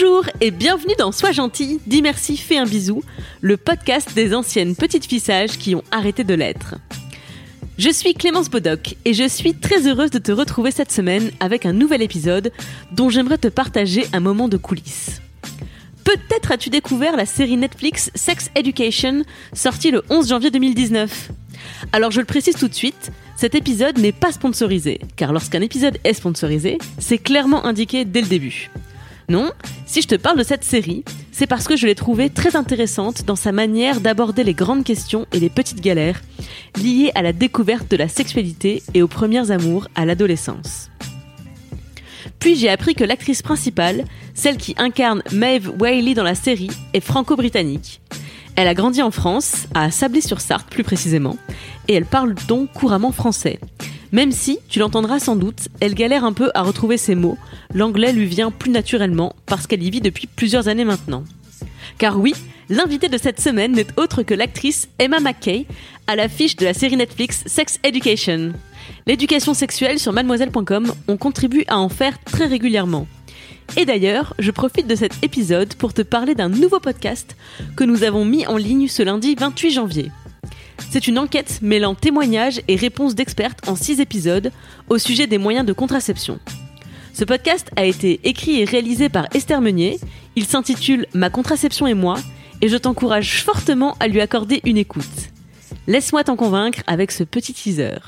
Bonjour et bienvenue dans Sois gentil, dis merci, fais un bisou, le podcast des anciennes petites filles sages qui ont arrêté de l'être. Je suis Clémence Bodoc et je suis très heureuse de te retrouver cette semaine avec un nouvel épisode dont j'aimerais te partager un moment de coulisses. Peut-être as-tu découvert la série Netflix Sex Education sortie le 11 janvier 2019. Alors je le précise tout de suite, cet épisode n'est pas sponsorisé, car lorsqu'un épisode est sponsorisé, c'est clairement indiqué dès le début. Non, si je te parle de cette série, c'est parce que je l'ai trouvée très intéressante dans sa manière d'aborder les grandes questions et les petites galères liées à la découverte de la sexualité et aux premiers amours à l'adolescence. Puis j'ai appris que l'actrice principale, celle qui incarne Maeve Wiley dans la série, est franco-britannique. Elle a grandi en France, à Sablé-sur-Sarthe plus précisément, et elle parle donc couramment français. Même si, tu l'entendras sans doute, elle galère un peu à retrouver ses mots, l'anglais lui vient plus naturellement parce qu'elle y vit depuis plusieurs années maintenant. Car oui, l'invité de cette semaine n'est autre que l'actrice Emma McKay, à l'affiche de la série Netflix Sex Education. L'éducation sexuelle sur mademoiselle.com, on contribue à en faire très régulièrement. Et d'ailleurs, je profite de cet épisode pour te parler d'un nouveau podcast que nous avons mis en ligne ce lundi 28 janvier. C'est une enquête mêlant témoignages et réponses d'expertes en 6 épisodes au sujet des moyens de contraception. Ce podcast a été écrit et réalisé par Esther Meunier. Il s'intitule Ma contraception et moi et je t'encourage fortement à lui accorder une écoute. Laisse-moi t'en convaincre avec ce petit teaser.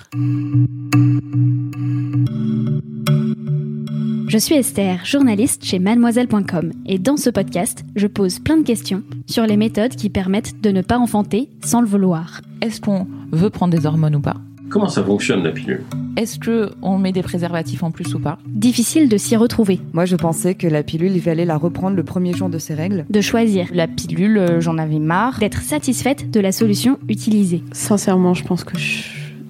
Je suis Esther, journaliste chez mademoiselle.com et dans ce podcast, je pose plein de questions sur les méthodes qui permettent de ne pas enfanter sans le vouloir. Est-ce qu'on veut prendre des hormones ou pas? Comment ça fonctionne la pilule? Est-ce que on met des préservatifs en plus ou pas? Difficile de s'y retrouver, Moi, je pensais que la pilule, il fallait la reprendre le premier jour de ses règles. de choisir, La pilule, euh, j'en avais marre. d'être satisfaite de la solution utilisée. Sincèrement, je pense que je,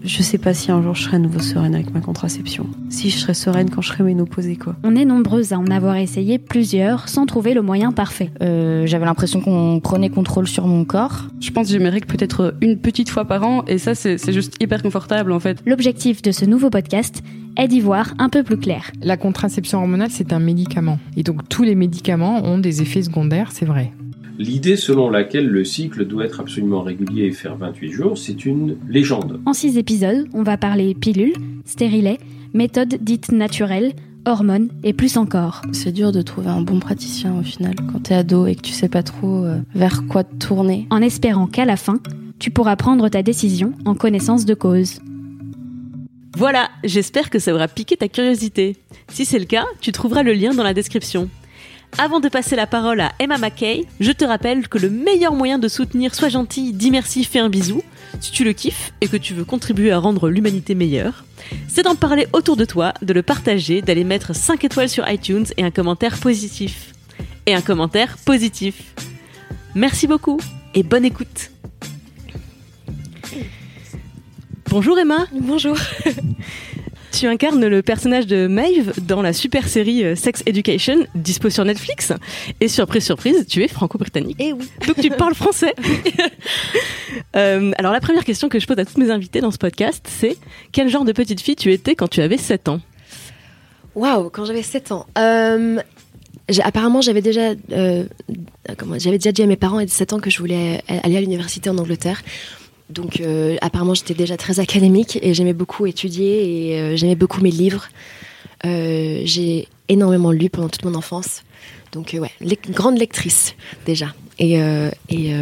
je sais pas si un jour je serai à nouveau sereine avec ma contraception. Si je serai sereine quand je serai ménopausée, quoi. On est nombreuses à en avoir essayé plusieurs sans trouver le moyen parfait. Euh, J'avais l'impression qu'on prenait contrôle sur mon corps. Je pense que j'ai mes règles peut-être une petite fois par an, et ça, c'est c'est juste hyper confortable, en fait. L'objectif de ce nouveau podcast est d'y voir un peu plus clair. La contraception hormonale, c'est un médicament. Et donc tous les médicaments ont des effets secondaires, c'est vrai. L'idée selon laquelle le cycle doit être absolument régulier et faire 28 jours, c'est une légende. En six épisodes, on va parler pilules, stérilets, méthodes dites naturelles, hormones et plus encore. C'est dur de trouver un bon praticien au final quand t'es ado et que tu sais pas trop euh, vers quoi te tourner. En espérant qu'à la fin, tu pourras prendre ta décision en connaissance de cause. Voilà, j'espère que ça aura piqué ta curiosité. Si c'est le cas, tu trouveras le lien dans la description. Avant de passer la parole à Emma McKay, je te rappelle que le meilleur moyen de soutenir Sois gentil, dis merci, fais un bisou, si tu le kiffes et que tu veux contribuer à rendre l'humanité meilleure, c'est d'en parler autour de toi, de le partager, d'aller mettre 5 étoiles sur iTunes et un commentaire positif. Et un commentaire positif. Merci beaucoup et bonne écoute. Bonjour Emma. Bonjour. Tu incarnes le personnage de Maeve dans la super série euh, Sex Education, dispo sur Netflix. Et surprise, surprise, tu es franco-britannique. Et oui. Donc tu parles français. Euh, alors la première question que je pose à toutes mes invités dans ce podcast, c'est quel genre de petite fille tu étais quand tu avais 7 ans? Waouh, quand j'avais 7 ans. Euh, apparemment, j'avais déjà, euh, comment, j'avais déjà dit à mes parents à 17 ans que je voulais aller à l'université en Angleterre. Donc, euh, apparemment, j'étais déjà très académique et j'aimais beaucoup étudier et euh, j'aimais beaucoup mes livres. Euh, j'ai énormément lu pendant toute mon enfance. Donc, ouais, grande lectrice déjà. Et, et,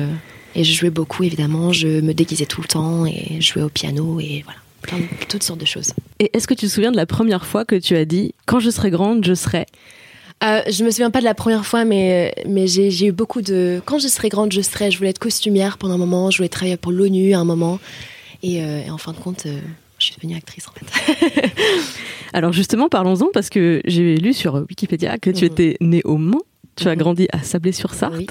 et je jouais beaucoup, évidemment. Je me déguisais tout le temps et je jouais au piano et voilà, plein toutes sortes de choses. Et est-ce que tu te souviens de la première fois que tu as dit quand je serai grande, je serai Euh, je me souviens pas de la première fois, mais, mais j'ai eu beaucoup de. Quand je serai grande, je serai. Je voulais être costumière pendant un moment. Je voulais travailler pour l'ONU à un moment. Et, euh, et en fin de compte, euh, je suis devenue actrice en fait. Alors justement, parlons-en parce que j'ai lu sur Wikipédia que tu Mhm. étais né au Mans. Tu as Mhm. grandi à Sablé-sur-Sarthe. Oui.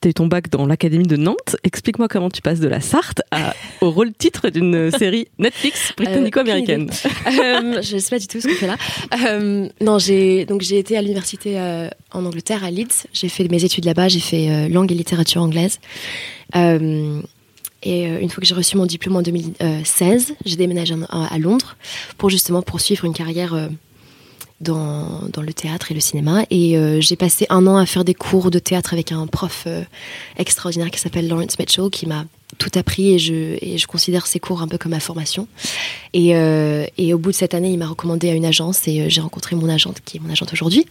Tu as eu ton bac dans l'Académie de Nantes. Explique-moi comment tu passes de la Sarthe à- au rôle titre d'une série Netflix britannico-américaine. Euh, je sais pas du tout ce qu'on fait là. Euh, non, j'ai été à l'université euh, en Angleterre à Leeds. J'ai fait mes études là-bas. J'ai fait euh, langue et littérature anglaise. Euh, et euh, une fois que j'ai reçu mon diplôme en 2016, j'ai déménagé à, Londres pour justement poursuivre une carrière euh, dans, le théâtre et le cinéma. Et euh, j'ai passé un an à faire des cours de théâtre avec un prof euh, extraordinaire qui s'appelle Lawrence Mitchell, qui m'a tout appris et je, je considère ses cours un peu comme ma formation. Et, euh, et au bout de cette année, il m'a recommandé à une agence et j'ai rencontré mon agente, qui est mon agente aujourd'hui.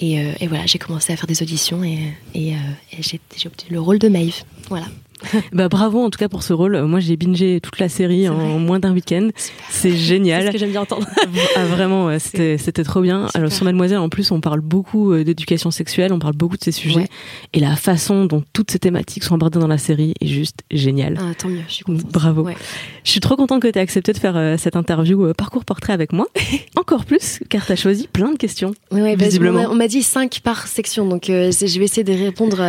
Et, et voilà, j'ai commencé à faire des auditions et, j'ai obtenu le rôle de Maeve. Voilà. Bah bravo en tout cas pour ce rôle. Moi j'ai bingé toute la série en moins d'un week-end. C'est C'est génial. ce que j'aime bien entendre. Ah vraiment, c'était c'était trop bien. Super. Alors sur Mademoiselle, en plus, on parle beaucoup euh, d'éducation sexuelle, on parle beaucoup de ces sujets, Ouais. et la façon dont toutes ces thématiques sont abordées dans la série est juste géniale. Ah, tant mieux, je suis contente. Bravo. Ouais. Je suis trop contente que tu aies accepté de faire euh, cette interview euh, parcours portrait avec moi. Encore plus, car tu as choisi plein de questions. Ouais, bah, Visiblement. on m'a- dit 5 par section, donc euh, c'est- je vais essayer de répondre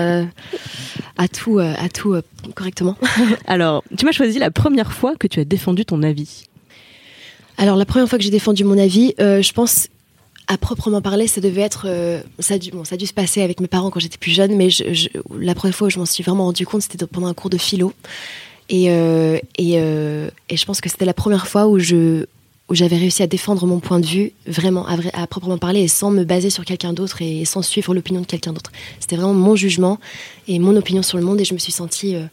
à tout, à tout correctement. Alors, tu m'as choisi la première fois que tu as défendu ton avis. Alors la première fois que j'ai défendu mon avis, euh, je pense à proprement parler, ça devait être, euh, ça dû, bon, ça a dû se passer avec mes parents quand j'étais plus jeune, mais la première fois où je m'en suis vraiment rendu compte, c'était pendant un cours de philo, et euh, et, et je pense que c'était la première fois où je où j'avais réussi à défendre mon point de vue vraiment à, vrai- à proprement parler et sans me baser sur quelqu'un d'autre et sans suivre l'opinion de quelqu'un d'autre. C'était vraiment mon jugement et mon opinion sur le monde et je me suis sentie euh,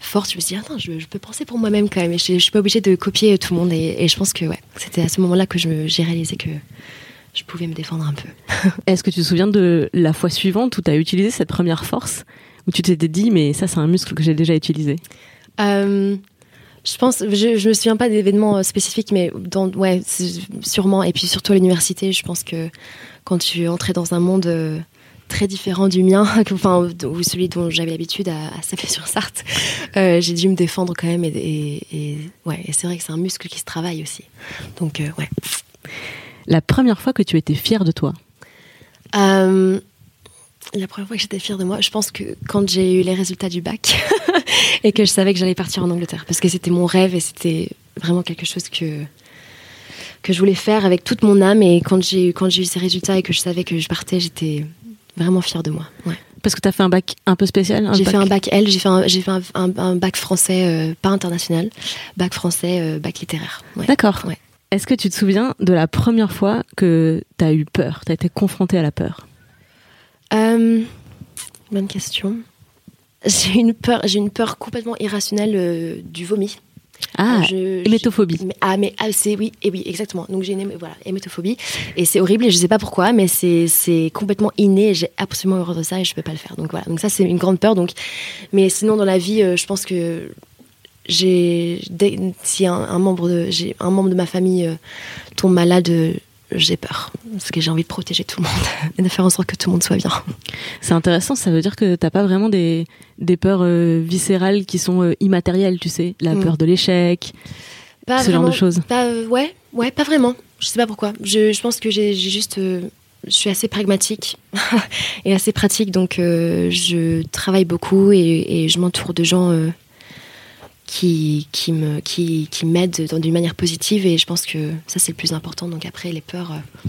forte. Je me suis dit, attends, je, je peux penser pour moi-même quand même. Et je, je suis pas obligée de copier tout le monde. Et, et je pense que ouais, c'était à ce moment-là que j'ai réalisé que je pouvais me défendre un peu. Est-ce que tu te souviens de la fois suivante où tu as utilisé cette première force? Où tu t'étais dit, mais ça, c'est un muscle que j'ai déjà utilisé Euh, je pense, je, je me souviens pas d'événements euh, spécifiques, mais dans, ouais, sûrement. Et puis surtout à l'université, je pense que quand tu entrais dans un monde euh, très différent du mien, enfin, ou celui dont j'avais l'habitude à, à Sablé-sur-Sarthe, euh, j'ai dû me défendre quand même. Et, et, et- ouais, et c'est vrai que c'est un muscle qui se travaille aussi. Donc, euh, ouais. La première fois que tu étais fière de toi? La première fois que j'étais fière de moi, je pense que quand j'ai eu les résultats du bac et que je savais que j'allais partir en Angleterre, parce que c'était mon rêve et c'était vraiment quelque chose que que je voulais faire avec toute mon âme. Et quand j'ai eu quand j'ai eu ces résultats et que je savais que je partais, j'étais vraiment fière de moi. Ouais. Parce que tu as fait un bac un peu spécial J'ai fait un bac L, j'ai fait un, j'ai fait un, un- un bac français, euh, pas international, bac français, euh, bac littéraire. Ouais. D'accord. Ouais. Est-ce que tu te souviens de la première fois que tu as eu peur Tu as été confrontée à la peur? Euh, bonne question. J'ai une peur, j'ai une peur complètement irrationnelle euh, du vomi. Ah, Je- hémétophobie. je- mais- ah, mais ah, c'est oui, et oui, exactement. Donc j'ai une voilà, hémétophobie et c'est horrible et je sais pas pourquoi, mais c'est complètement inné. J'ai absolument horreur de ça et je peux pas le faire. Donc voilà. Donc ça c'est une grande peur. Donc, mais sinon dans la vie, euh, je pense que j'ai si un, un membre de j'ai un membre de ma famille euh, tombe malade, euh, j'ai peur parce que j'ai envie de protéger tout le monde et de faire en sorte que tout le monde soit bien. C'est intéressant, ça veut dire que t'as pas vraiment des, des peurs euh, viscérales qui sont euh, immatérielles, tu sais, la Mm. peur de l'échec, Pas ce genre de choses. Pas, euh, ouais, ouais, pas vraiment. Je sais pas pourquoi. Je, je pense que j'ai juste. euh, je suis assez pragmatique et assez pratique, donc je travaille beaucoup et, et je m'entoure de gens qui, qui me qui, qui m'aident dans- d'une manière positive et je pense que ça c'est le plus important. Donc après les peurs. euh,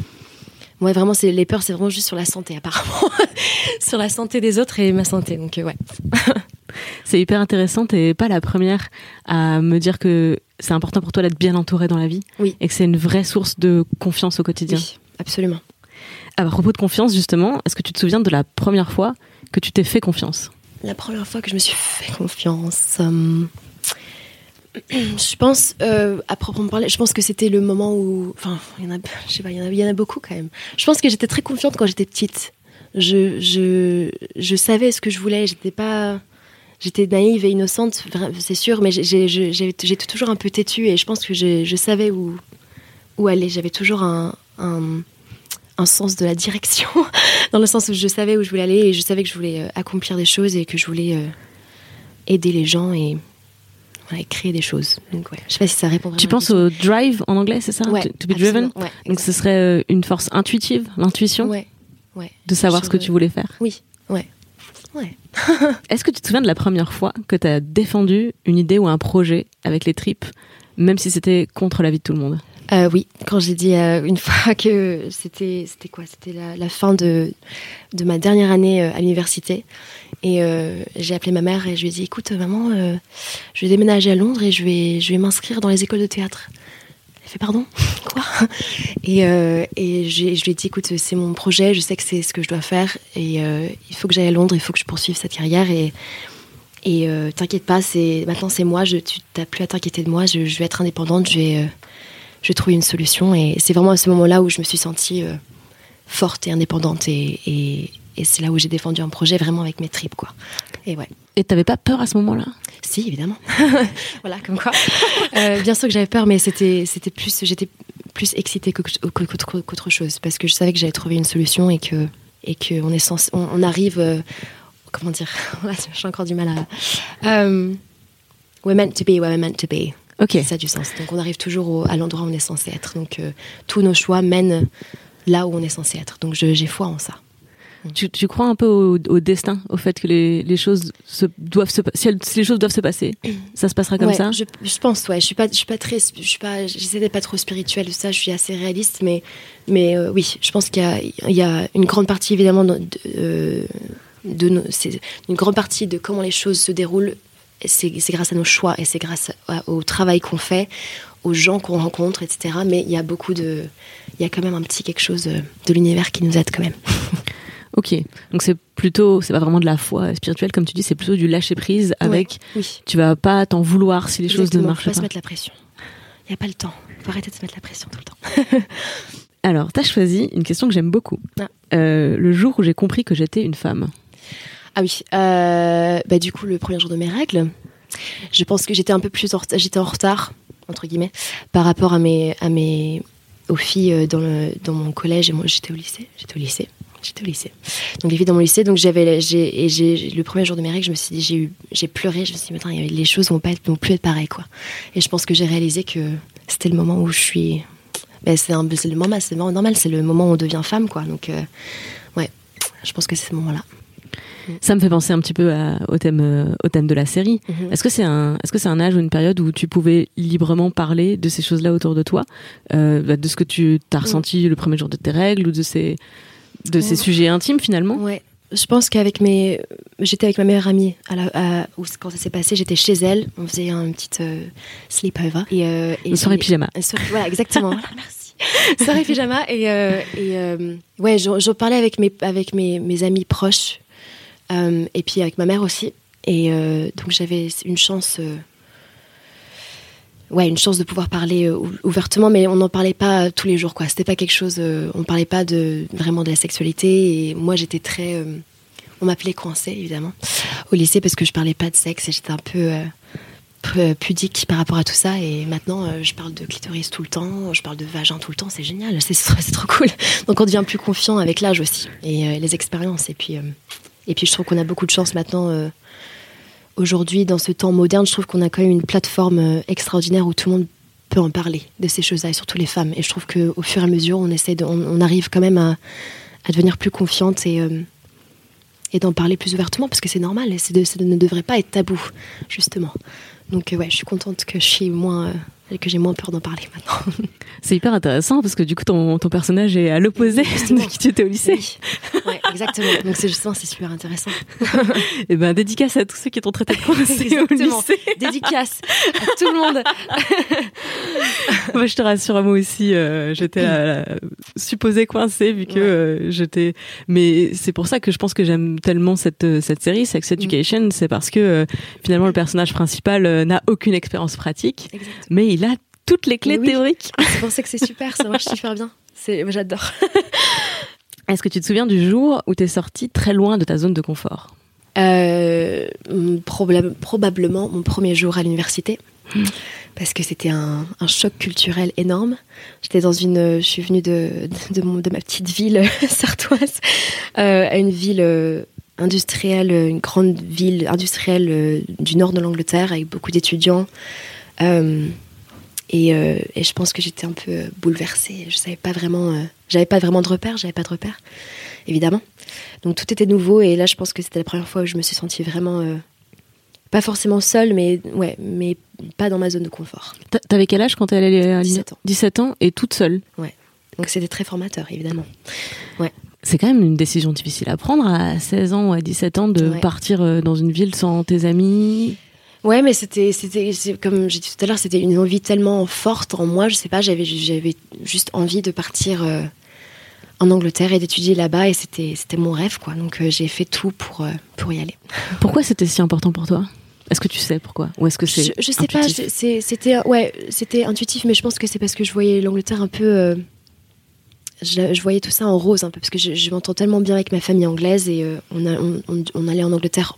Ouais, vraiment, c'est les peurs, c'est vraiment juste sur la santé, apparemment. sur la santé des autres et ma santé. Donc, euh, ouais. C'est hyper intéressant, t'es pas la première à me dire que c'est important pour toi d'être bien entouré dans la vie Oui. et que c'est une vraie source de confiance au quotidien. Oui, absolument. À propos de confiance, justement, est-ce que tu te souviens de la première fois que tu t'es fait confiance? La première fois que je me suis fait confiance, euh, je pense, euh, à proprement parler, je pense que c'était le moment où, enfin, il y en a, je sais pas, il y en a, beaucoup quand même. Je pense que j'étais très confiante quand j'étais petite. Je, je, je savais ce que je voulais. J'étais pas, j'étais naïve et innocente, c'est sûr, mais j'étais toujours un peu têtue et je pense que je savais où, où aller. J'avais toujours un, un, un sens de la direction, dans le sens où je savais où je voulais aller et je savais que je voulais euh, accomplir des choses et que je voulais euh, aider les gens et et créer des choses. Donc, ouais. Je sais pas si ça répond Tu à penses au drive en anglais, c'est ça Ouais, to, to be driven ouais, Donc ce serait euh, une force intuitive, l'intuition Ouais, ouais. de savoir Je- ce que tu voulais faire. Oui, ouais. Ouais. Est-ce que tu te souviens de la première fois que tu as défendu une idée ou un projet avec les tripes, même si c'était contre l'avis de tout le monde Euh, oui, quand j'ai dit euh, une fois que c'était c'était quoi? C'était la, fin de, de ma dernière année euh, à l'université. Et j'ai appelé ma mère et je lui ai dit écoute, maman, je vais déménager à Londres et je vais, je vais m'inscrire dans les écoles de théâtre. Elle fait pardon? Quoi? Et, et je lui ai dit écoute, c'est mon projet, je sais que c'est ce que je dois faire et il faut que j'aille à Londres, il faut que je poursuive cette carrière. Et, et t'inquiète pas, c'est maintenant c'est moi, tu n'as plus à t'inquiéter de moi, je, vais être indépendante, je vais, je trouver une solution. Et c'est vraiment à ce moment-là où je me suis sentie euh, forte et indépendante. Et, et, et c'est là où j'ai défendu un projet vraiment avec mes tripes. Quoi. Et ouais. Et t'avais pas peur à ce moment-là? Si, évidemment. voilà, comme quoi. Euh, bien sûr que j'avais peur, mais c'était, c'était plus, j'étais plus excitée qu'autre, chose parce que je savais que j'allais trouver une solution et que, et que on est censé, on, on arrive, euh, comment dire, j'ai encore du mal à. We're meant to be where we're meant to be. Ok. Ça a du sens. Donc on arrive toujours au- à l'endroit où on est censé être. Donc euh, tous nos choix mènent là où on est censé être. Donc j'ai foi en ça. Tu, tu crois un peu au, au destin, au fait que les, les choses se, doivent se, si, elles- si les choses doivent se passer, ça se passera comme Ouais, ça? je, je pense, ouais. Je suis pas, je suis pas très, je suis pas, j'essaie d'être pas trop spirituelle, ça. Je suis assez réaliste, mais, mais euh, oui, je pense qu'il y a, il y a une grande partie évidemment de, de, euh, de nos- c'est une grande partie de comment les choses se déroulent. C'est, grâce à nos choix et c'est grâce à- au travail qu'on fait, aux gens qu'on rencontre, etc. Mais il y a beaucoup de, il y a quand même un petit quelque chose euh, de l'univers qui nous aide quand même. Ok, donc c'est plutôt, c'est pas vraiment de la foi spirituelle comme tu dis, c'est plutôt du lâcher prise avec. oui. Tu vas pas t'en vouloir si les choses ne marchent faut pas pas. se mettre la pression. Il y a pas le temps. Faut arrêter de se mettre la pression tout le temps. Alors, t'as choisi une question que j'aime beaucoup. Ah. Euh, le jour où j'ai compris que j'étais une femme. Ah oui, euh, bah du coup le premier jour de mes règles, je pense que j'étais un peu plus en retard, en retard entre guillemets par rapport à mes à mes aux filles euh, dans le dans mon collège et moi j'étais au lycée, j'étais au lycée, j'étais au lycée. Donc les filles dans mon lycée, donc j'avais le premier jour de mes règles, je me suis dit j'ai eu j'ai pleuré, je me suis dit mais les choses vont pas être, vont plus être pareilles quoi. Et je pense que j'ai réalisé que c'était le moment où je suis ben, c'est le moment c'est normal, c'est le moment où on devient femme quoi. Donc euh, ouais, je pense que c'est ce moment-là. Ça me fait penser un petit peu à- au thème, euh, au thème de la série. Mhm. Est-ce que c'est un, est-ce que c'est un âge ou une période où tu pouvais librement parler de ces choses-là autour de toi, euh, bah, de ce que tu t'as ressenti le premier jour de tes règles ou de ces, de ces Ouais. sujets intimes finalement? Ouais. Je pense qu'avec mes, j'étais avec ma meilleure amie à la, à- quand ça s'est passé, j'étais chez elle, on faisait un petit euh, sleepover et, euh, et Une soirée pyjama. une soirée- voilà, exactement. Voilà, merci. Soirée pyjama et, et ouais, j'en j'en parlais avec mes avec mes, mes amis proches euh, et puis avec ma mère aussi et euh, donc j'avais une chance. euh, ouais, une chance de pouvoir parler ou- ouvertement, mais on n'en parlait pas tous les jours, quoi. C'était pas quelque chose, on parlait pas de vraiment de la sexualité. Et moi, j'étais très, on m'appelait coincée évidemment au lycée parce que je parlais pas de sexe et j'étais un peu pudique par rapport à tout ça. Et maintenant, je parle de clitoris tout le temps, je parle de vagin tout le temps. C'est génial, c'est trop, trop cool. Donc, on devient plus confiant avec l'âge aussi et les expériences. Et puis, et puis, je trouve qu'on a beaucoup de chance maintenant. euh, Aujourd'hui, dans ce temps moderne, je trouve qu'on a quand même une plateforme euh, extraordinaire où tout le monde peut en parler de ces choses-là, et surtout les femmes. Et je trouve qu'au fur et à mesure, on essaie, de, on, on arrive quand même à, à devenir plus confiante et, euh, et d'en parler plus ouvertement, parce que c'est normal, et de- ça ne devrait pas être tabou, justement. Donc euh, ouais, je suis contente que je suis moins, euh, que j'ai moins peur d'en parler maintenant. C'est hyper intéressant parce que du coup ton, ton personnage est à l'opposé de qui tu étais au lycée. Oui, ouais, exactement. Donc c'est justement, c'est super intéressant. Et ben dédicace à tous ceux qui t'ont traité de coincé au lycée. Dédicace à tout le monde. Moi, je te rassure, moi aussi, euh, j'étais euh, supposée coincée vu que euh, j'étais. Mais c'est pour ça que je pense que j'aime tellement cette cette série, Sex Education, c'est parce que euh, finalement le personnage principal n'a aucune expérience pratique, mais il a toutes les clés oui. théoriques. C'est pour ça que c'est super, ça marche super bien. J'adore. Est-ce que tu te souviens du jour où t'es sortie très loin de ta zone de confort Euh, probable- probablement mon premier jour à l'université. Parce que c'était un, un choc culturel énorme. J'étais dans une, je suis venue de, de, mon- de ma petite ville sartoise euh, à une ville euh, industrielle, une grande ville industrielle du nord de l'Angleterre avec beaucoup d'étudiants. Et, euh, et je pense que j'étais un peu bouleversée. Je savais pas vraiment, euh, j'avais pas vraiment de repères, j'avais pas de repères, évidemment. Donc tout était nouveau et là je pense que c'était la première fois où je me suis sentie vraiment euh, pas forcément seule, mais ouais, mais pas dans ma zone de confort. T'a- T'avais quel âge quand t'es allée à 17 ans. 17 ans et toute seule? Donc c'était très formateur, évidemment. C'est quand même une décision difficile à prendre à 16 ans ou à 17 ans de Ouais. partir euh, dans une ville sans tes amis? Ouais, mais c'était, c'était, comme j'ai dit tout à l'heure, c'était une envie tellement forte en moi. Je sais pas, j'avais, j'avais juste envie de partir euh, en Angleterre et d'étudier là-bas, et c'était, c'était mon rêve, quoi. Donc euh, j'ai fait tout pour euh, pour y aller. Pourquoi c'était si important pour toi? Est-ce que tu sais pourquoi? Ou est-ce que c'est Je, je sais pas, intuitif? je- c'est- c'était, ouais, c'était intuitif, mais je pense que c'est parce que je voyais l'Angleterre un peu. je, je voyais tout ça en rose un peu, parce que je, je m'entends tellement bien avec ma famille anglaise et on, a- on- on- on allait en Angleterre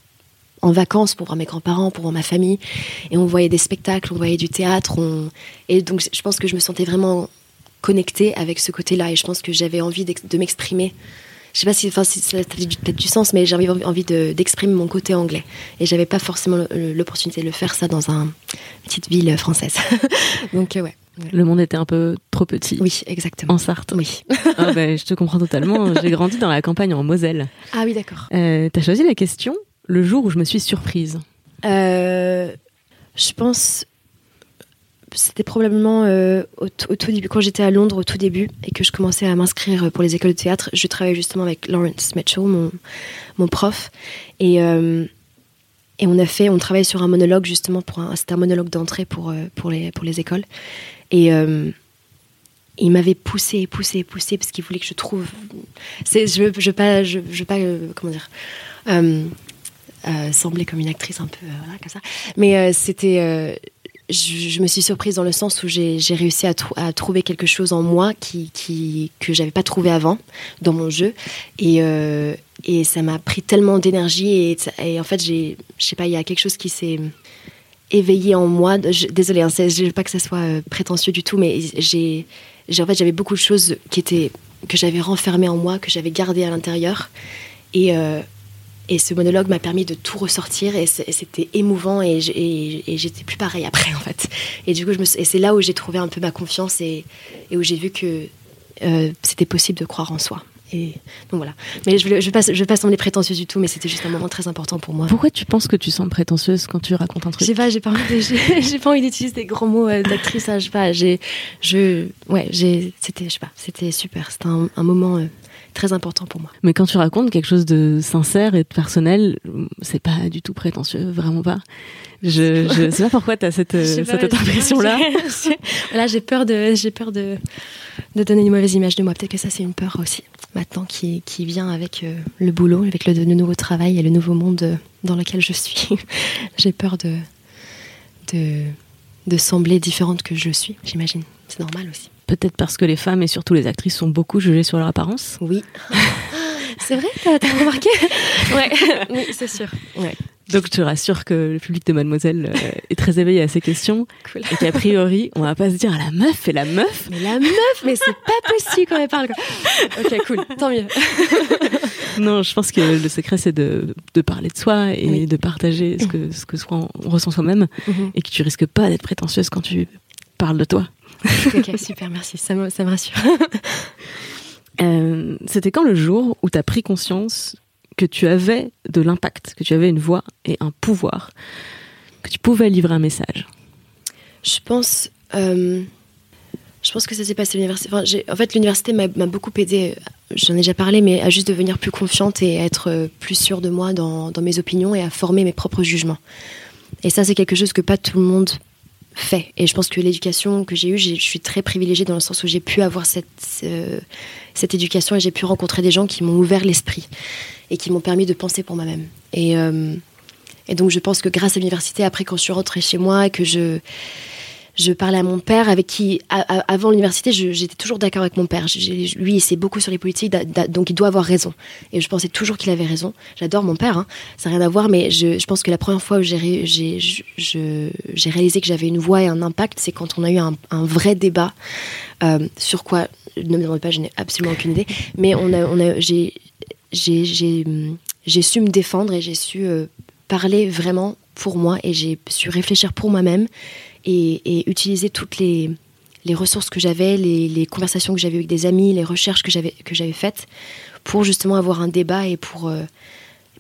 en vacances pour voir mes grands-parents, pour voir ma famille, et on voyait des spectacles, on voyait du théâtre, on- et donc je pense que je me sentais vraiment connectée avec ce côté-là, et je pense que j'avais envie de m'exprimer. Je sais pas si, enfin, si ça a peut-être du sens, mais j'avais envie de- d'exprimer mon côté anglais, et j'avais pas forcément l'opportunité de le faire ça dans un- une petite ville française. donc euh, ouais. Le monde était un peu trop petit. Oui, exactement. En Sarthe. Oui. Ah ben, je te comprends totalement. J'ai grandi dans la campagne en Moselle. Ah oui, d'accord. Euh, T'as choisi la question le jour où je me suis surprise. Euh, je pense c'était probablement euh, au, tout début quand j'étais à Londres au tout début et que je commençais à m'inscrire pour les écoles de théâtre je travaillais justement avec Lawrence Mitchell mon, mon prof et euh, et on a fait on travaillait sur un monologue justement pour c'était un monologue d'entrée pour euh, pour les pour les écoles et euh, il m'avait poussé, poussé, poussé parce qu'il voulait que je trouve. Je, veux- je pas, je, je veux pas, euh, comment dire, euh, sembler comme une actrice un peu, euh, comme ça. Mais euh, c'était, euh, je, me suis surprise dans le sens où j'ai, réussi à, trou- à trouver quelque chose en moi qui, qui que j'avais pas trouvé avant dans mon jeu, et et ça m'a pris tellement d'énergie et, en fait j'ai, je sais pas, il y a quelque chose qui s'est éveillé en moi. Désolée, hein, je veux pas que ça soit prétentieux du tout, mais j'ai, en fait, j'avais beaucoup de choses qui étaient que j'avais renfermées en moi, que j'avais gardées à l'intérieur, et et ce monologue m'a permis de tout ressortir et c'était émouvant et, j'étais plus pareil après en fait. Et du coup, je me, et c'est là où j'ai trouvé un peu ma confiance et, et où j'ai vu que euh, c'était possible de croire en soi. Et donc voilà. Mais je ne vais, pas, je vais pas sembler prétentieuse du tout, mais c'était juste un moment très important pour moi. Pourquoi tu penses que tu sembles prétentieuse quand tu racontes un Je truc sais pas, j'ai pas j'ai pas envie d'utiliser des grands mots euh, d'actrice. hein, je sais pas, j'ai, je, ouais, j'ai, c'était, je sais pas, c'était super. C'était un, un moment euh, très important pour moi. Mais quand tu racontes quelque chose de sincère et de personnel, c'est pas du tout prétentieux, vraiment pas. Je, je sais pas pourquoi cette, sais pas, cette j'ai- impression-là. j'ai- Là, j'ai peur de, j'ai peur de, de donner une mauvaise image de moi. Peut-être que ça, c'est une peur aussi. Maintenant, qui, qui vient avec euh, le boulot, avec le, le nouveau travail et le nouveau monde euh, dans lequel je suis. j'ai peur de, de, de sembler différente que je suis. J'imagine. C'est normal aussi. Peut-être parce que les femmes et surtout les actrices sont beaucoup jugées sur leur apparence. Oui. c'est vrai, t'as t'as remarqué Ouais, oui, c'est sûr. Ouais. Donc je te rassure que le public de Mademoiselle euh, est très éveillé à ces questions Cool. et qu'a priori on va pas se dire ah, la meuf et la meuf. Mais la meuf, mais c'est pas possible quand elle parle. quoi. Ok, cool, tant mieux. Non, je pense que le secret c'est de, de parler de soi et Oui. de partager ce que ce que soi on ressent soi-même Mhm. et que tu risques pas d'être prétentieuse quand tu parles de toi. Ok, super, merci, ça me, ça me rassure. Euh, C'était quand le jour où tu as pris conscience que tu avais de l'impact, que tu avais une voix et un pouvoir, que tu pouvais livrer un message? Je pense, euh, je pense que ça s'est passé à l'université. Enfin, en fait, l'université m'a beaucoup aidé. J'en ai déjà parlé, mais à juste devenir plus confiante et à être euh, plus sûre de moi dans, dans mes opinions et à former mes propres jugements. Et ça, c'est quelque chose que pas tout le monde fait. Et je pense que l'éducation que j'ai eue, je suis très privilégiée dans le sens où j'ai pu avoir cette, ce- cette éducation et j'ai pu rencontrer des gens qui m'ont ouvert l'esprit et qui m'ont permis de penser pour moi-même. Et, euh, et donc, je pense que grâce à l'université, après, quand je suis rentrée chez moi et que je, je parlais à mon père, avec qui, avant l'université, j'étais toujours d'accord avec mon père. Lui, il sait beaucoup sur les politiques, donc il doit avoir raison. Et je pensais toujours qu'il avait raison. J'adore mon père, hein, ça n'a rien à voir, mais je, pense que la première fois où j'ai réalisé que j'avais une voix et un impact, c'est quand on a eu un, vrai débat euh, sur quoi, ne me demandez pas, je n'ai absolument aucune idée, mais on a, j'ai su me défendre et j'ai su euh, parler vraiment pour moi et j'ai su réfléchir pour moi-même et, utiliser toutes les, ressources que j'avais, les, conversations que j'avais avec des amis, les recherches que j'avais faites pour justement avoir un débat et pour euh,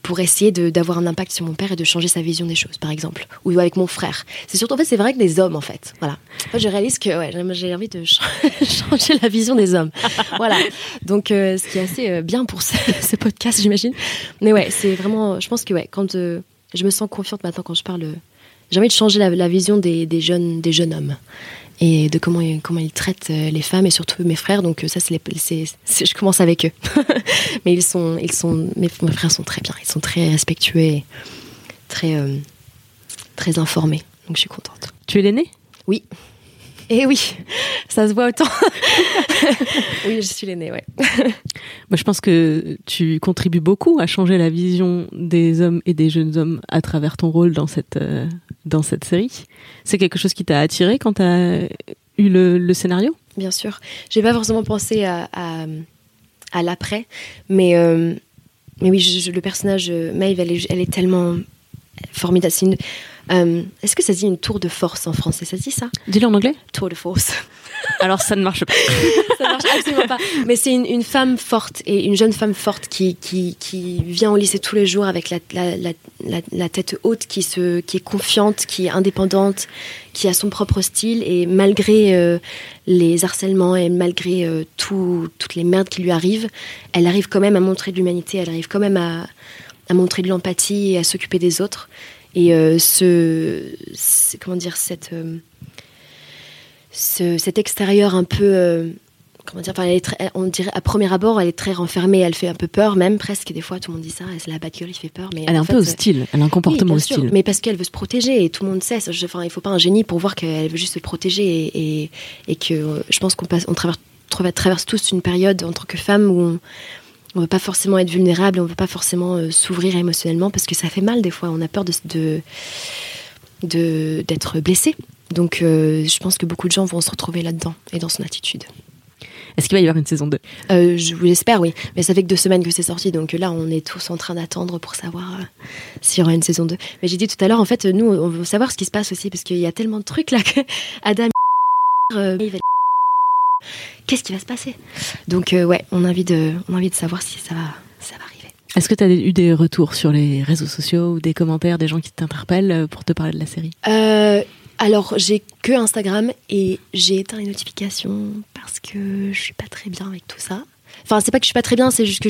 pour essayer d'avoir un impact sur mon père et de changer sa vision des choses, par exemple, ou avec mon frère. C'est surtout en fait c'est vrai que des hommes en fait. Voilà. En fait, je réalise que ouais, j'ai- envie de ch- changer la vision des hommes. Voilà. Donc euh, ce qui est assez euh, bien pour ce, ce podcast, j'imagine. Mais ouais, c'est vraiment. Je pense que ouais, quand je me sens confiante maintenant quand je parle, j'ai envie de changer la, la vision des, des jeunes des jeunes hommes et de comment ils, comment ils traitent euh, les femmes et surtout mes frères. Donc euh, ça, c'est, je commence avec eux. Mais ils sont, ils sont, mes, mes frères sont très bien. Ils sont très respectueux et très, euh, très informés. Donc je suis contente. Tu es l'aîné Oui. Et oui, ça se voit autant. oui, je suis l'aînée, ouais. Moi, je pense que tu contribues beaucoup à changer la vision des hommes et des jeunes hommes à travers ton rôle dans cette, euh, dans cette série. C'est quelque chose qui t'a attiré quand tu as eu le, le scénario? Bien sûr. J'ai pas forcément pensé à, à, à l'après, mais, euh, mais oui, je- je- le personnage euh, Maeve, elle est, elle est tellement formidable. Euh, Est-ce que ça se dit une tour de force en français? Ça se dit ça? Dis-le en anglais Tour de force. Alors, ça ne marche pas. ça marche absolument pas. Mais c'est une, femme forte et une jeune femme forte qui, qui, qui vient au lycée tous les jours avec la, la, la, tête haute, qui, se, qui est confiante, qui est indépendante, qui a son propre style et malgré euh, les harcèlements et malgré euh, tout- toutes les merdes qui lui arrivent, elle arrive quand même à montrer de l'humanité, elle arrive quand même à, à montrer de l'empathie et à s'occuper des autres. Et euh, ce, comment dire, cette, ce- cet extérieur un peu euh, comment dire enfin, elle est très- elle- on dirait à premier abord elle est très renfermée elle fait un peu peur même presque des fois tout le monde dit ça c'est la bad girl fait peur mais Elle est un fait, peu euh, hostile. Elle a un comportement oui, bien sûr, hostile. mais parce qu'elle veut se protéger et tout le monde sait. Je- enfin il faut pas un génie pour voir qu'elle veut juste se protéger et, et, et que euh, je pense qu'on passe on traverse, tous une période en tant que femme où on on veut pas forcément être vulnérable, on veut pas forcément euh, s'ouvrir émotionnellement parce que ça fait mal des fois. On a peur de de de- d'être blessé. Donc euh, je pense que beaucoup de gens vont se retrouver là-dedans et dans son attitude. Est-ce qu'il va y avoir une saison 2 Euh, je vous l'espère, oui. Mais ça fait que deux semaines que c'est sorti, donc là, on est tous en train d'attendre pour savoir euh, s'il y aura une saison 2. Mais j'ai dit tout à l'heure, en fait, nous, on veut savoir ce qui se passe aussi, parce qu'il y a tellement de trucs là que Adam, euh, qu'est-ce qui va se passer? Donc, euh, ouais, on a, envie de, on a envie de savoir si ça va, ça va arriver. Est-ce que tu as eu des retours sur les réseaux sociaux ou des commentaires, des gens qui t'interpellent pour te parler de la série? Alors, j'ai que Instagram et j'ai éteint les notifications parce que je suis pas très bien avec tout ça. Enfin, c'est pas que je suis pas très bien, c'est juste que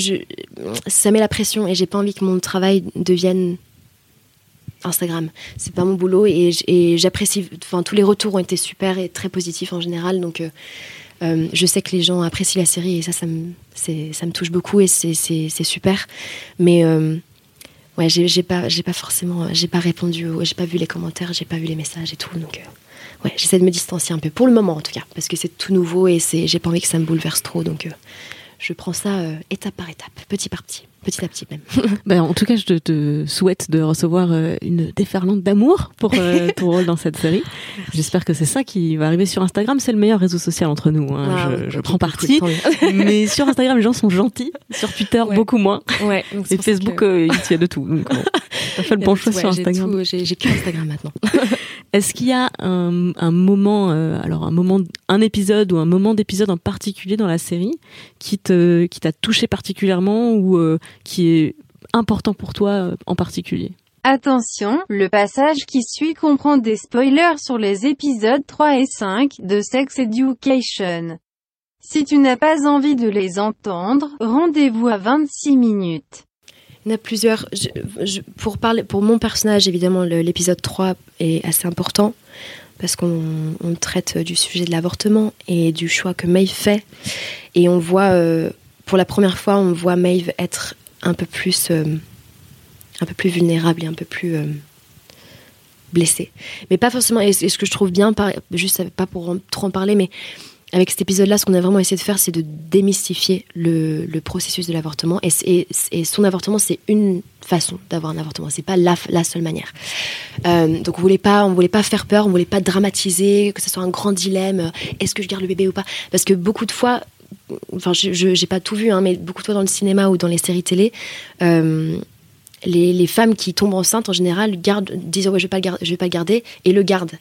ça met la pression et j'ai pas envie que mon travail devienne Instagram. C'est pas mon boulot et, j'apprécie. Enfin, tous les retours ont été super et très positifs en général, donc. euh, euh, je sais que les gens apprécient la série et ça, ça me, touche beaucoup et c'est super. Mais euh, ouais, j'ai pas, forcément, j'ai pas répondu, j'ai pas vu les commentaires, j'ai pas vu les messages et tout. Donc euh, ouais, j'essaie de me distancier un peu pour le moment en tout cas, parce que c'est tout nouveau et c'est, j'ai pas envie que ça me bouleverse trop. Donc euh, je prends ça euh, étape par étape, petit par petit, petit à petit même. Ben, en tout cas, je te, te souhaite de recevoir euh, une déferlante d'amour pour euh, ton rôle dans cette série. J'espère que c'est ça qui va arriver sur Instagram. C'est le meilleur réseau social entre nous. hein. Ah, je prends parti. Mais sur Instagram, les gens sont gentils. Sur Twitter, Ouais. beaucoup moins. Ouais, donc Et Facebook, que- euh, il y a de tout. Donc, bon, t'as fait le bon choix Ouais, sur Instagram. j'ai que Instagram maintenant. Est-ce qu'il y a un, moment, euh, alors un moment, un épisode ou un moment d'épisode en particulier dans la série qui te, qui t'a touché particulièrement ou euh, qui est important pour toi euh, en particulier? Attention, le passage qui suit comprend des spoilers sur les épisodes 3 et 5 de Sex Education. Si tu n'as pas envie de les entendre, rendez-vous à 26 minutes. Il a plusieurs. Pour, parler, pour mon personnage, évidemment, l'épisode 3 est assez important parce qu'on on traite du sujet de l'avortement et du choix que Maeve fait. Et on voit, euh, pour la première fois, on voit Maeve être un peu plus, euh, un peu plus vulnérable et un peu plus euh, blessée. Mais pas forcément. Et, ce que je trouve bien, par- juste pas pour trop en parler, mais avec cet épisode-là, ce qu'on a vraiment essayé de faire, c'est de démystifier le, processus de l'avortement. Et, son avortement, c'est une façon d'avoir un avortement. C'est pas la, seule manière. Euh, donc on voulait pas, on voulait pas faire peur, on voulait pas dramatiser, que ce soit un grand dilemme. euh, Est-ce que je garde le bébé ou pas? Parce que beaucoup de fois, enfin, je j'ai pas tout vu, hein, mais beaucoup de fois dans le cinéma ou dans les séries télé. euh, les, femmes qui tombent enceintes en général disent ouais, je vais je vais pas le garder et le gardent.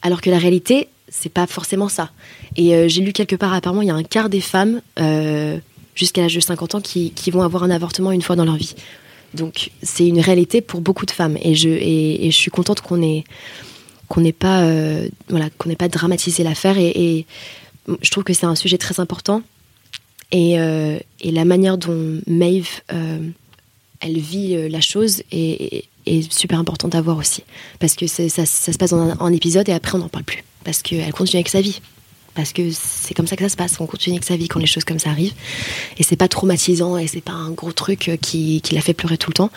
Alors que la réalité, c'est pas forcément ça. Et euh, j'ai lu quelque part apparemment il y a un quart des femmes euh, jusqu'à l'âge de 50 ans qui, vont avoir un avortement une fois dans leur vie. Donc c'est une réalité pour beaucoup de femmes. Et je suis contente qu'on ait n'ait pas euh, voilà qu'on pas dramatisé l'affaire. Et, je trouve que c'est un sujet très important. Et, la manière dont Maeve elle vit la chose est, super importante à voir aussi. Parce que ça, se passe en épisode et après on n'en parle plus parce qu'elle continue avec sa vie parce que c'est comme ça que ça se passe on continue avec sa vie quand les choses comme ça arrivent et c'est pas traumatisant et c'est pas un gros truc euh, qui, qui la fait pleurer tout le temps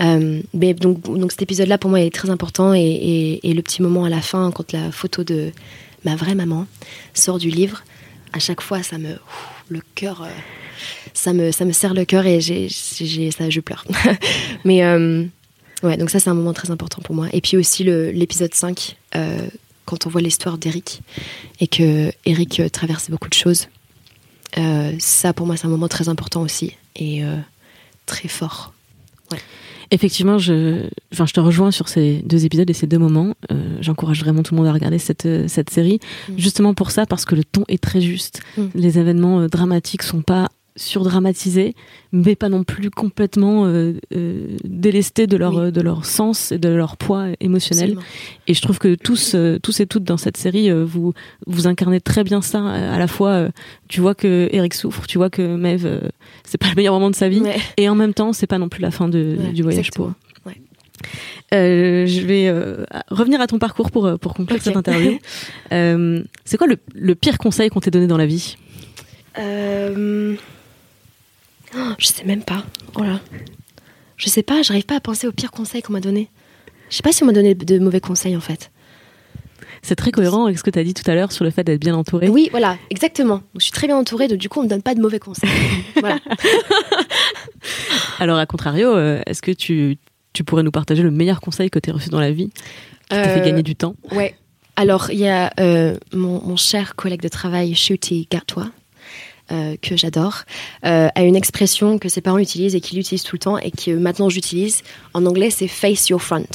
euh, mais donc, donc cet épisode-là pour moi est très important et, le petit moment à la fin quand la photo de ma vraie maman sort du livre, à chaque fois ça me le cœur, euh, ça me ça me serre le cœur et j'ai, ça je pleure. mais euh, ouais donc ça c'est un moment très important pour moi. Et puis aussi l'épisode 5 euh, quand on voit l'histoire d'Eric et que Eric euh, traverse beaucoup de choses. euh, ça pour moi c'est un moment très important aussi et euh, très fort. Ouais. Effectivement, je, enfin, je te rejoins sur ces deux épisodes et ces deux moments. Euh, J'encourage vraiment tout le monde à regarder cette, cette série, Mm. justement pour ça, parce que le ton est très juste. Mm. Les événements dramatiques sont pas surdramatisés, mais pas non plus complètement euh, euh, délestés de leur, Oui. euh, de leur sens et de leur poids émotionnel. Absolument. Et je trouve que tous, euh, tous et toutes dans cette série, vous, vous incarnez très bien ça. À la fois, tu vois que Eric souffre, tu vois que Maeve, c'est pas le meilleur moment de sa vie, Ouais. et en même temps, c'est pas non plus la fin de, Ouais, du voyage exactement. pour. Ouais. Euh, je vais euh, revenir à ton parcours pour, pour conclure cette interview. Euh, c'est quoi le, le pire conseil qu'on t'ait donné dans la vie? Oh, je sais même pas. Oh là. Je sais pas, j'arrive pas à penser au pire conseil qu'on m'a donné. Je sais pas si on m'a donné de mauvais conseils en fait. C'est très cohérent avec ce que tu as dit tout à l'heure sur le fait d'être bien entouré. Oui, voilà, exactement. Je suis très bien entourée, donc du coup on me donne pas de mauvais conseils. voilà. Alors, à contrario, euh, est-ce que tu, tu pourrais nous partager le meilleur conseil que tu as reçu dans la vie qui t'a fait Euh, gagner du temps? Ouais. Alors, il y a euh, mon, mon cher collègue de travail, Shuti Gatwa, euh, que j'adore, euh, a une expression que ses parents utilisent et qu'il utilise tout le temps et que maintenant j'utilise. En anglais, c'est face your front.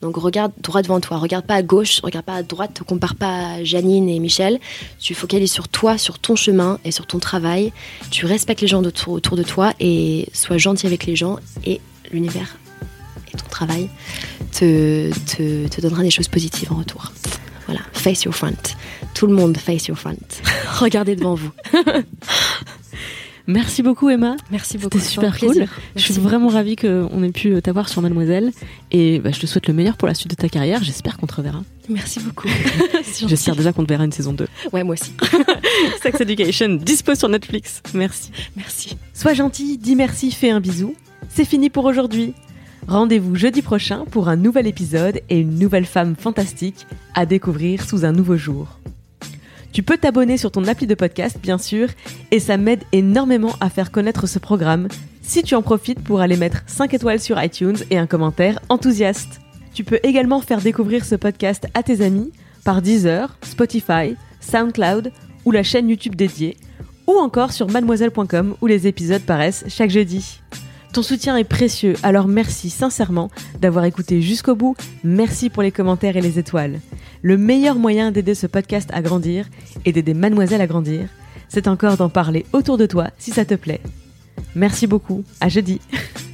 Donc regarde droit devant toi, regarde pas à gauche, regarde pas à droite, te compare pas à Janine et Michel. Tu focalises sur toi, sur ton chemin et sur ton travail. Tu respectes les gens autour, autour de toi et sois gentil avec les gens et l'univers et ton travail te, te, te donnera des choses positives en retour. Voilà, face your front. Tout le monde face your front. Regardez devant vous. Merci beaucoup, Emma. Merci beaucoup. C'était super cool. plaisir. Je suis Merci. vraiment ravie qu'on ait pu t'avoir sur Mademoiselle. Et bah, je te souhaite le meilleur pour la suite de ta carrière. J'espère qu'on te reverra. Merci beaucoup. J'espère déjà qu'on te verra une saison 2. Ouais, moi aussi. Sex Education, dispo sur Netflix. Merci. Merci. Sois gentil, dis merci, fais un bisou. C'est fini pour aujourd'hui. Rendez-vous jeudi prochain pour un nouvel épisode et une nouvelle femme fantastique à découvrir sous un nouveau jour. Tu peux t'abonner sur ton appli de podcast, bien sûr, et ça m'aide énormément à faire connaître ce programme si tu en profites pour aller mettre 5 étoiles sur iTunes et un commentaire enthousiaste. Tu peux également faire découvrir ce podcast à tes amis par Deezer, Spotify, SoundCloud ou la chaîne YouTube dédiée, ou encore sur mademoiselle.com où les épisodes paraissent chaque jeudi. Ton soutien est précieux, alors merci sincèrement d'avoir écouté jusqu'au bout. Merci pour les commentaires et les étoiles. Le meilleur moyen d'aider ce podcast à grandir et d'aider Mademoiselle à grandir, c'est encore d'en parler autour de toi si ça te plaît. Merci beaucoup, à jeudi.